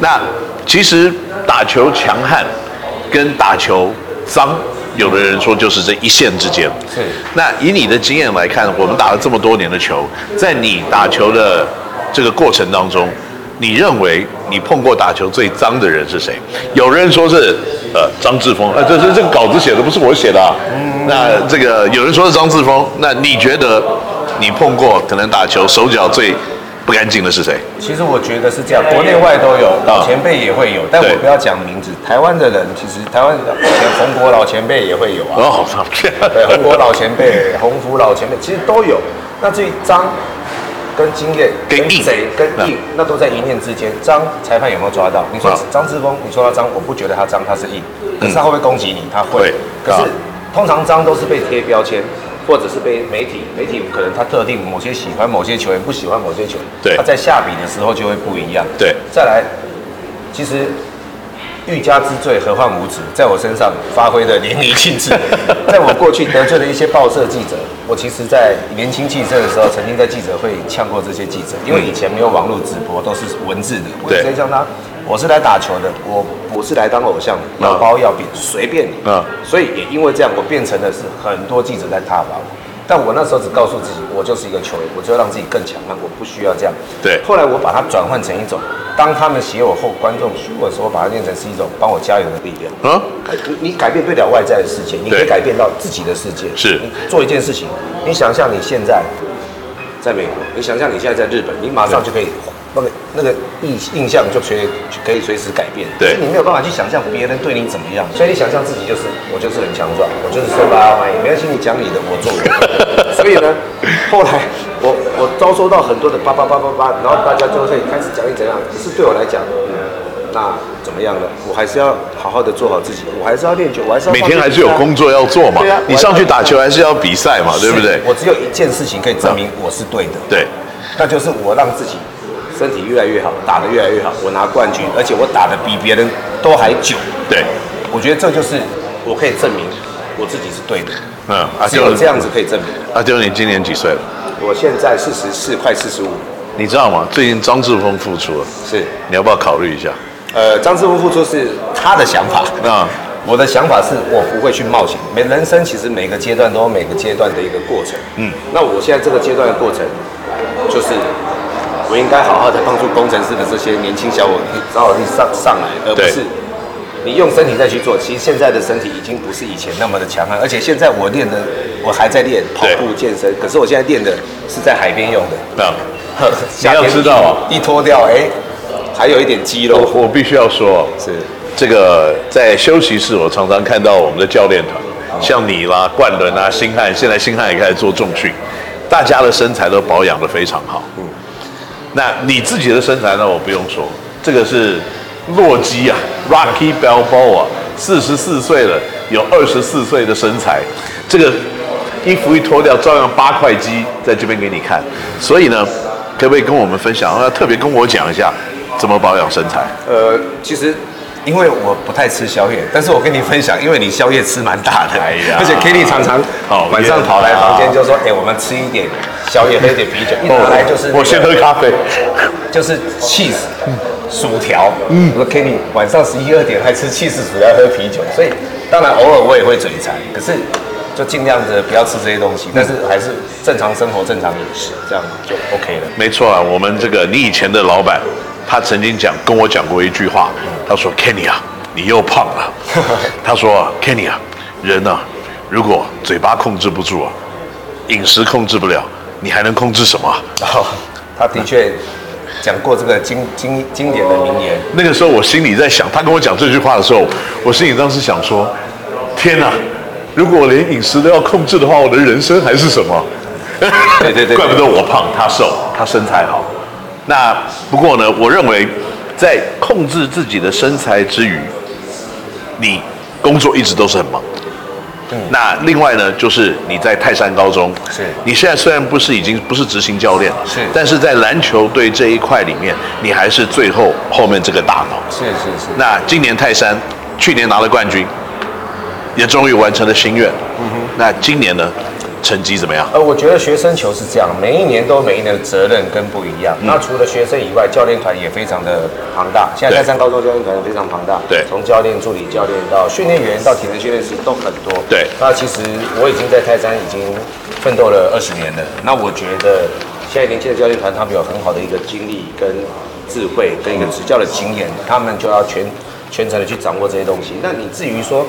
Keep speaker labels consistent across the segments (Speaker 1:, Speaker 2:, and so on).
Speaker 1: 那其实打球强悍跟打球脏，有的人说就是这一线之间。
Speaker 2: 是。
Speaker 1: 那以你的经验来看，我们打了这么多年的球，在你打球的这个过程当中，你认为你碰过打球最脏的人是谁？有人说是呃张志峰，呃这这这个稿子写的不是我写的啊。嗯。那这个有人说是张志峰，那你觉得你碰过可能打球手脚最不干净的是谁？
Speaker 2: 其实我觉得是这样，国内外都有，老前辈也会有，但我不要讲名字。台湾的人其实台湾前红国老前辈也会有啊。
Speaker 1: 哦，
Speaker 2: 对，红国老前辈、洪福老前辈其实都有。那至于脏。跟经验、跟贼、跟硬，那都在一念之间。脏，裁判有没有抓到？你说张志峰，你说他脏，我不觉得他脏，他是硬。可是他会不会攻击你？他会。可是通常脏都是被贴标签，或者是被媒体，媒体可能他特定某些喜欢某些球员，不喜欢某些球员。
Speaker 1: 对。
Speaker 2: 他在下笔的时候就会不一样。
Speaker 1: 对。
Speaker 2: 再来，其实。欲加之罪，何患无辞？在我身上发挥的淋漓尽致。在我过去得罪了一些报社记者，我其实，在年轻气盛的时候，曾经在记者会呛过这些记者，因为以前没有网络直播，都是文字的。我直接叫他，我是来打球的，我不是来当偶像的，要包要饼随便你。嗯。所以也因为这样，我变成的是很多记者在挞伐我。但我那时候只告诉自己，我就是一个球员，我就要让自己更强悍，我不需要这样。
Speaker 1: 对。
Speaker 2: 后来我把它转换成一种，当他们写我后观众输的时候，把它变成是一种帮我加油的力量。嗯。你改变不了外在的世界，你可以改变到自己的世界。
Speaker 1: 是。
Speaker 2: 你做一件事情，你想象你现在在美国，你想象你现在在日本，你马上就可以。那个那个印印象就随可以随时改变，
Speaker 1: 对，
Speaker 2: 你没有办法去想象别人对你怎么样，所以你想象自己就是我就是很强壮，我就是受大家欢迎，没关系，你讲你的，我做我的。所以呢，后来我我遭受到很多的叭叭叭叭叭，然后大家就会开始讲你怎样，可是对我来讲，嗯，那怎么样呢？我还是要好好的做好自己，我还是要练球，我还是要
Speaker 1: 每天还是有工作要做嘛。对啊，你上去打球还是要比赛嘛，对不对？
Speaker 2: 我只有一件事情可以证明我是对的，
Speaker 1: 对，
Speaker 2: 那就是我让自己。身体越来越好，打得越来越好，我拿冠军，而且我打得比别人都还久。
Speaker 1: 对，
Speaker 2: 我觉得这就是我可以证明我自己是对的。嗯，只有这样子可以证明。
Speaker 1: 阿丢，你今年几岁了？
Speaker 2: 我现在四十四，快四十五。
Speaker 1: 你知道吗？最近张志峰复出了。
Speaker 2: 是。
Speaker 1: 你要不要考虑一下？
Speaker 2: 呃，张志峰复出是他的想法。啊、嗯，我的想法是我不会去冒险。每人生其实每个阶段都有每个阶段的一个过程。嗯。那我现在这个阶段的过程就是。我应该好好的帮助工程师的这些年轻小伙子早点上上来，而不是你用身体再去做。其实现在的身体已经不是以前那么的强悍，而且现在我练的我还在练跑步健身，可是我现在练的是在海边用的。那
Speaker 1: 你要知道啊，
Speaker 2: 一脱掉，哎，还有一点肌肉。
Speaker 1: 我必须要说，是这个在休息室，我常常看到我们的教练团，像你啦、冠伦啊、星汉，现在星汉也开始做重训，大家的身材都保养的非常好。嗯。那你自己的身材呢？我不用说，这个是洛基啊，Rocky Balboa，四十四岁了，有二十四岁的身材，这个衣服一脱掉，照样八块肌在这边给你看。所以呢，可不可以跟我们分享？要特别跟我讲一下怎么保养身材？
Speaker 2: 呃，其实。因为我不太吃宵夜，但是我跟你分享，因为你宵夜吃蛮大的，哎呀，而且 Kenny 常常晚上跑来房间就说，哎，我们吃一点宵夜，喝一点啤酒，一拿来就是、那个、
Speaker 1: 我先喝咖啡，
Speaker 2: 就是 cheese 薯条，嗯，我说 Kenny 晚上十一二点还吃 cheese 薯条喝啤酒，所以当然偶尔我也会嘴馋，可是就尽量的不要吃这些东西，但是还是正常生活、正常饮食，这样就 OK 了。
Speaker 1: 没错啊，我们这个你以前的老板。他曾经讲跟我讲过一句话，他说：“Kenny 啊，你又胖了。”他说：“Kenny 啊，人啊，如果嘴巴控制不住啊，饮食控制不了，你还能控制什么？”
Speaker 2: 哦，他的确讲过这个经经经典的名言。
Speaker 1: 那个时候我心里在想，他跟我讲这句话的时候，我心里当时想说：“天哪，如果我连饮食都要控制的话，我的人生还是什么？”
Speaker 2: 对对对，
Speaker 1: 怪不得我胖，他瘦，他身材好。那不过呢，我认为，在控制自己的身材之余，你工作一直都是很忙。嗯。那另外呢，就是你在泰山高中，
Speaker 2: 是。
Speaker 1: 你现在虽然不是已经不是执行教练，
Speaker 2: 是。
Speaker 1: 但是在篮球队这一块里面，你还是最后后面这个大脑。
Speaker 2: 是是是。
Speaker 1: 那今年泰山，去年拿了冠军，也终于完成了心愿。嗯哼。那今年呢，成绩怎么样？
Speaker 2: 呃，我觉得学生球是这样，每一年都有每一年的责任跟不一样。嗯、那除了学生以外，教练团也非常的庞大。现在泰山高中教练团非常庞大，
Speaker 1: 对，
Speaker 2: 从教练、助理教练到训练员到体能训练师都很多。
Speaker 1: 对，
Speaker 2: 那其实我已经在泰山已经奋斗了二十年了。那我觉得现在年轻的教练团他们有很好的一个经历跟智慧跟一个执教的经验，他们就要全全程的去掌握这些东西。那你至于说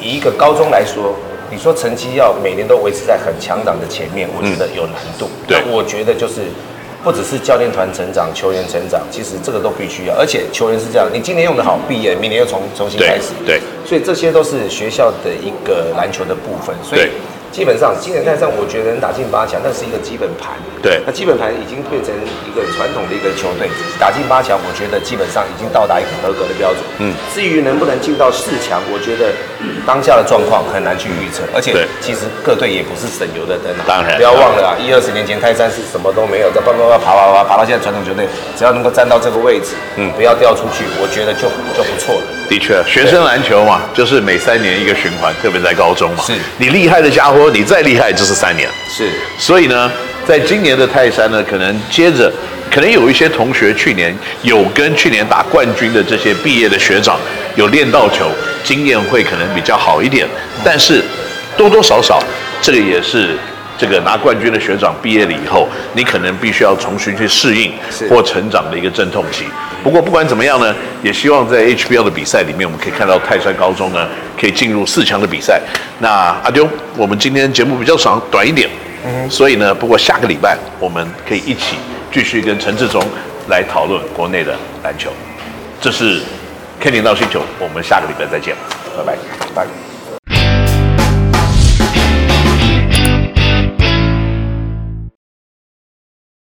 Speaker 2: 以一个高中来说，你说成绩要每年都维持在很强档的前面，我觉得有难度。我觉得就是不只是教练团成长、球员成长，其实这个都必须要。而且球员是这样，你今年用得好，毕业明年又重重新开始。
Speaker 1: 对，对，
Speaker 2: 所以这些都是学校的一个篮球的部分。所以。基本上，今年泰山我觉得能打进八强，那是一个基本盘。
Speaker 1: 对，
Speaker 2: 那基本盘已经变成一个传统的一个球队，打进八强，我觉得基本上已经到达一个合格的标准。嗯，至于能不能进到四强，我觉得当下的状况很难去预测。而且，其实各队也不是省油的灯啊。当然，不要忘了啊，一二十年前泰山是什么都没有，在慢慢慢爬爬爬爬到现在传统球队，只要能够站到这个位置，嗯，不要掉出去，我觉得就就不错了。
Speaker 1: 的确，学生篮球嘛，就是每三年一个循环，特别在高中嘛。
Speaker 2: 是，
Speaker 1: 你厉害的家伙，你再厉害，就是三年。
Speaker 2: 是，
Speaker 1: 所以呢，在今年的泰山呢，可能接着，可能有一些同学去年有跟去年打冠军的这些毕业的学长有练到球，经验会可能比较好一点。但是多多少少，这个也是。这个拿冠军的学长毕业了以后，你可能必须要重新去适应或成长的一个阵痛期。不过不管怎么样呢，也希望在 HBL 的比赛里面，我们可以看到泰山高中呢可以进入四强的比赛。那阿丢，我们今天节目比较长，短一点，嗯，所以呢，不过下个礼拜我们可以一起继续跟陈志忠来讨论国内的篮球。这是 Kenny NOW 星球，我们下个礼拜再见，拜拜，拜。